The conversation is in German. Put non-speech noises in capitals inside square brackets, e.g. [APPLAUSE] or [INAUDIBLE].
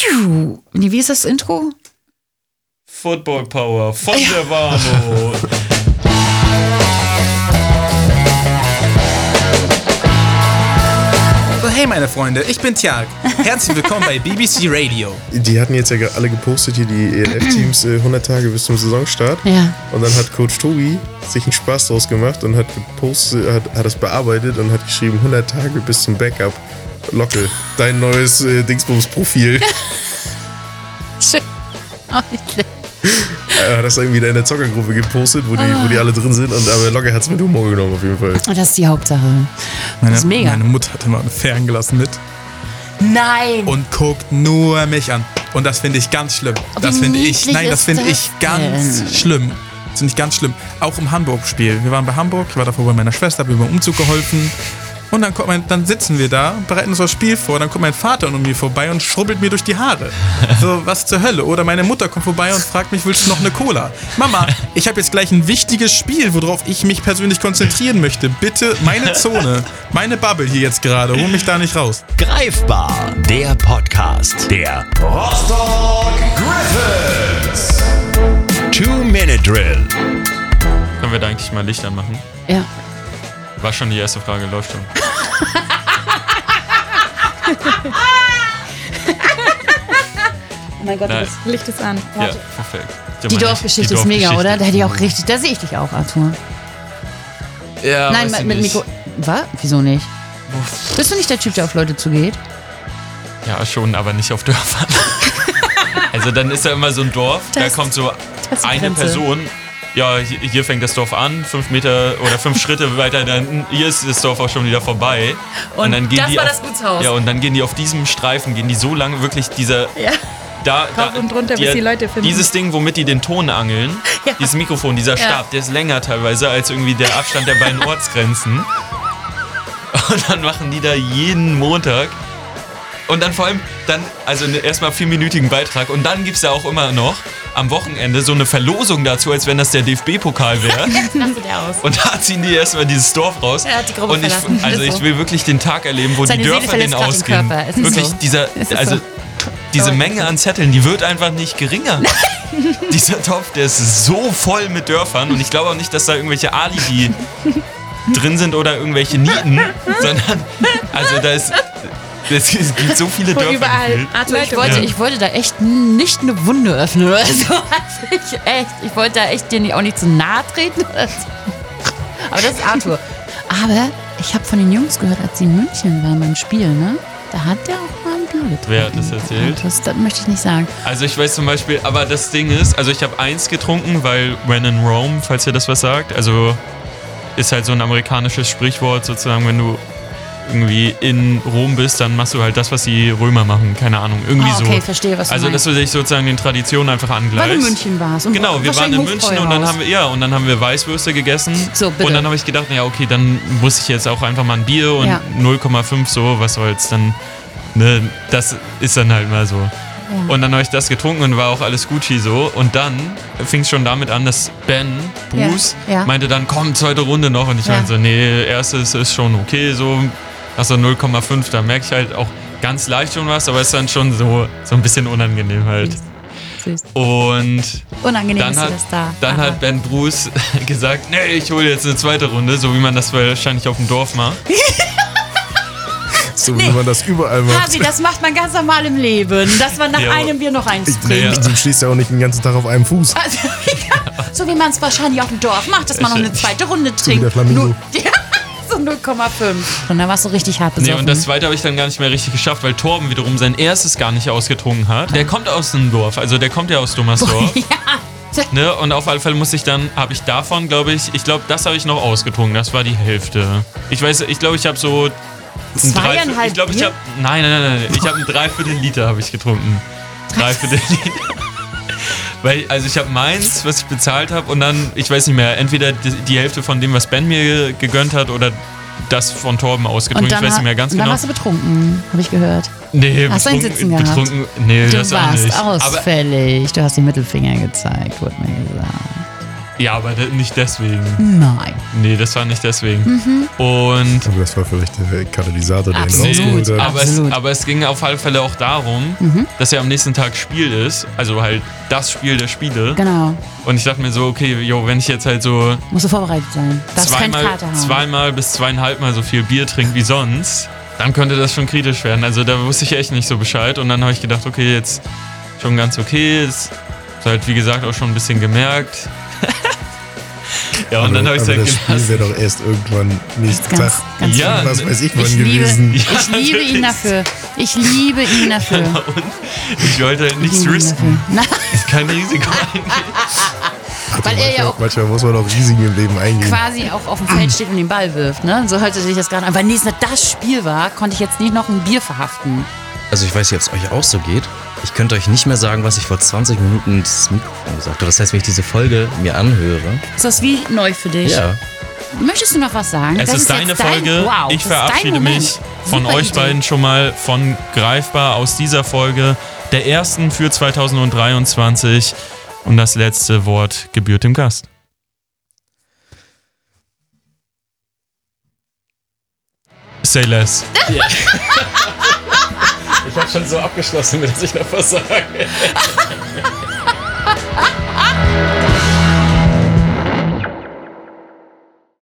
Wie ist das Intro? Football Power von der Warnow. So, hey meine Freunde, ich bin Tjark. Herzlich willkommen bei BBC Radio. Die hatten jetzt ja alle gepostet hier, die ELF-Teams, äh, 100 Tage bis zum Saisonstart. Ja. Und dann hat Coach Tobi sich einen Spaß draus gemacht und hat gepostet, hat, hat das bearbeitet und hat geschrieben 100 Tage bis zum Backup. Locke, dein neues äh, Dingsbums-Profil. [LAUGHS] Schön. Oh, nicht schlecht. [LAUGHS] Er hat das irgendwie da in der Zockergruppe gepostet, wo die, wo die alle drin sind. Und aber Locke hat es mit Humor genommen auf jeden Fall. Oh, das ist die Hauptsache. Meine, ist mega. meine Mutter hatte mal ein Ferngelassen mit Nein. und guckt nur mich an. Und das finde ich ganz schlimm. Das Wie finde ich, nein, das finde das ich ganz denn? schlimm. Das finde ich ganz schlimm. Auch im Hamburg-Spiel. Wir waren bei Hamburg, ich war davor bei meiner Schwester, habe mir beim Umzug geholfen. Und dann, kommt mein, dann sitzen wir da, bereiten uns das Spiel vor, dann kommt mein Vater an mir vorbei und schrubbelt mir durch die Haare. [LAUGHS] So, was zur Hölle? Oder meine Mutter kommt vorbei und fragt mich, willst du noch eine Cola? Mama, ich habe jetzt gleich ein wichtiges Spiel, worauf ich mich persönlich konzentrieren möchte. Bitte meine Zone, meine Bubble hier jetzt gerade, hol mich da nicht raus. Greifbar, der Podcast der Rostock Griffins. Two-Minute Drill. Können wir da eigentlich mal Licht anmachen? Ja. War schon die erste Frage, läuft schon. Oh [LAUGHS] mein Gott, Nein. das Licht ist an. Ja, perfekt. die Dorfgeschichte ist mega, oder? Da hätte ich auch richtig, da sehe ich dich auch, Arthur. Ja, Nein, weiß mit, mit nicht. Mikro. Was? Wieso nicht? Bist du nicht der Typ, der auf Leute zugeht? Ja, schon, aber nicht auf Dörfern. [LAUGHS] also dann ist da immer so ein Dorf, da Das- kommt so die eine Grenze. Person. Ja, hier, fängt das Dorf an, fünf Meter oder fünf [LAUGHS] Schritte weiter, dann hier ist das Dorf auch schon wieder vorbei. Und dann gehen das die war auf, das Gutshaus. Ja, und dann gehen die auf diesem Streifen, gehen die so lange wirklich dieser Ja. da, da und runter, bis die Leute finden. Dieses Ding, womit die den Ton angeln, [LAUGHS] Ja. dieses Mikrofon, dieser Ja. Stab, der ist länger teilweise als irgendwie der Abstand der beiden Ortsgrenzen. [LAUGHS] Und dann machen die da jeden Montag. Und dann vor allem, dann, also ne- erstmal vierminütigen Beitrag. Und dann gibt es da auch immer noch am Wochenende so eine Verlosung dazu, als wenn das der DFB-Pokal wäre. [LAUGHS] Raste der aus. Und da ziehen die erstmal dieses Dorf raus. Er hat die Gruppe und ich, verlassen. also ich will wirklich den Tag erleben, wo Seine die Dörfer den ausgehen. Wirklich so. dieser, also so. diese. Menge an Zetteln, die wird einfach nicht geringer. [LAUGHS] Dieser Topf, der ist so voll mit Dörfern und ich glaube auch nicht, dass da irgendwelche Alibi [LAUGHS] drin sind oder irgendwelche Nieten, sondern also da ist es gibt so viele Von Dörfer. überall. Arthur, ich wollte, Ja. ich wollte da echt nicht eine Wunde öffnen oder [LAUGHS] so. Also ich, echt, ich wollte da echt dir auch nicht zu nahe treten. Oder so. Aber das ist Arthur. Aber ich habe von den Jungs gehört, als sie in München waren beim Spiel, ne? Da hat der auch mal ein Bier getrunken. Wer hat das erzählt? Das, das möchte ich nicht sagen. Also ich weiß zum Beispiel, aber das Ding ist, also ich habe eins getrunken, weil when in Rome, falls ihr das was sagt, also ist halt so ein amerikanisches Sprichwort sozusagen, wenn du irgendwie in Rom bist, dann machst du halt das, was die Römer machen, keine Ahnung, irgendwie Ah, okay, so. verstehe, was du Also dass meinst. du dich sozusagen den Traditionen einfach Weil angleichst. du in München warst. Und Genau, wir waren in München und dann haben wir ja und dann haben wir Weißwürste gegessen So, bitte. und dann habe ich gedacht, ja okay, dann muss ich jetzt auch einfach mal ein Bier und Ja. 0,5 so, was soll's dann ne, das ist dann halt mal so. Und dann habe ich das getrunken und war auch alles Gucci so. Und dann fing es schon damit an, dass Ben, Bruce, Ja, ja. meinte dann, komm, zweite Runde noch. Und ich Ja. meinte so, nee, erstes ist schon okay, so. Also 0,5, da merke ich halt auch ganz leicht schon was, aber ist dann schon so, so ein bisschen unangenehm halt. Süß. Und Unangenehm dann hat, das da. dann hat Ben Bruce [LAUGHS] gesagt, nee, ich hole jetzt eine zweite Runde, so wie man das wahrscheinlich auf dem Dorf macht. [LAUGHS] So wie man das überall macht. Hasi, das macht man ganz normal im Leben. Dass man nach Ja, einem Bier noch eins Ich, trinkt. Ja. Du stehst ja auch nicht den ganzen Tag auf einem Fuß. Also, [LAUGHS] ja, so wie man es wahrscheinlich auf dem Dorf macht, dass man noch eine zweite Runde wie trinkt. der Flamingo. Nur- Ja, so 0,5. Und dann warst du richtig hart Nee, besoffen. und das zweite habe ich dann gar nicht mehr richtig geschafft, weil Torben wiederum sein erstes gar nicht ausgetrunken hat. Der kommt aus dem Dorf, also der kommt ja aus Dummersdorf. [LAUGHS] ja. Ne? Und auf alle Fälle muss ich dann, habe ich davon, glaube ich, ich glaube, das habe ich noch ausgetrunken. Das war die Hälfte. Ich weiß, ich glaube, ich habe so ein Zweieinhalb Ich glaube, ich habe, nein, nein, nein, nein, ich habe ein Dreiviertel Liter habe ich getrunken. Dreiviertel Liter. [LAUGHS] Weil, also ich habe meins, was ich bezahlt habe und dann, ich weiß nicht mehr, entweder die, die Hälfte von dem, was Ben mir gegönnt hat oder das von Torben ausgetrunken. Und Ich dann, weiß nicht mehr ganz dann genau. warst du betrunken, habe ich gehört. Nee, Hast betrunken, Sitzen gehabt? betrunken, nee, Du das warst nicht. Aber ausfällig. Du hast den Mittelfinger gezeigt, wurde mir gesagt. Ja, aber nicht deswegen. Nein. Nee, das war nicht deswegen. Mhm. Und Aber das war vielleicht der Katalysator, der ihn Absolut. rausgeholt hat. aber, es, aber es ging auf alle Fälle auch darum, dass ja am nächsten Tag Spiel ist. Also halt das Spiel der Spiele. Genau. Und ich dachte mir so, okay, jo, wenn ich jetzt halt so Musst du vorbereitet sein. Darfst zweimal, Kater haben. zweimal bis zweieinhalb Mal so viel Bier trinke wie sonst, dann könnte das schon kritisch werden. Also da wusste ich echt nicht so Bescheid. Und dann habe ich gedacht, okay, jetzt schon ganz okay. Ist ist halt, wie gesagt, auch schon ein bisschen gemerkt. Ja, und dann habe ich es aber halt das Spiel gelassen. wäre doch erst irgendwann nächsten Ganz- Tag. ganz Ja, was weiß ich wann [LAUGHS] Ich liebe, gewesen. ich Ja, liebe ihn dafür. Ich liebe ihn dafür. Und ich wollte halt nichts Ich liebe risken. Na, [LAUGHS] Kein Risiko eingehen. weil er ja auch Manchmal muss man auch Risiken im Leben eingehen. quasi auch auf dem Feld steht und den Ball wirft. Ne? So hörte sich das gerade an. Weil nächstes das Spiel war, konnte ich jetzt nicht noch ein Bier verhaften. Also ich weiß nicht, ob es euch auch so geht. Ich könnte euch nicht mehr sagen, was ich vor 20 Minuten ins Mikrofon gesagt habe. Das heißt, wenn ich diese Folge mir anhöre, Ist das wie neu für dich? ja, Möchtest du noch was sagen? Es Das ist deine jetzt dein- Folge. wow, ich ist verabschiede mich von Super euch Idee. beiden schon mal von greifbar aus dieser Folge. Der ersten für 2023. Und das letzte Wort gebührt dem Gast. Say less. Ich [LAUGHS] [LAUGHS] habe schon so abgeschlossen, dass ich noch was sage. [LAUGHS]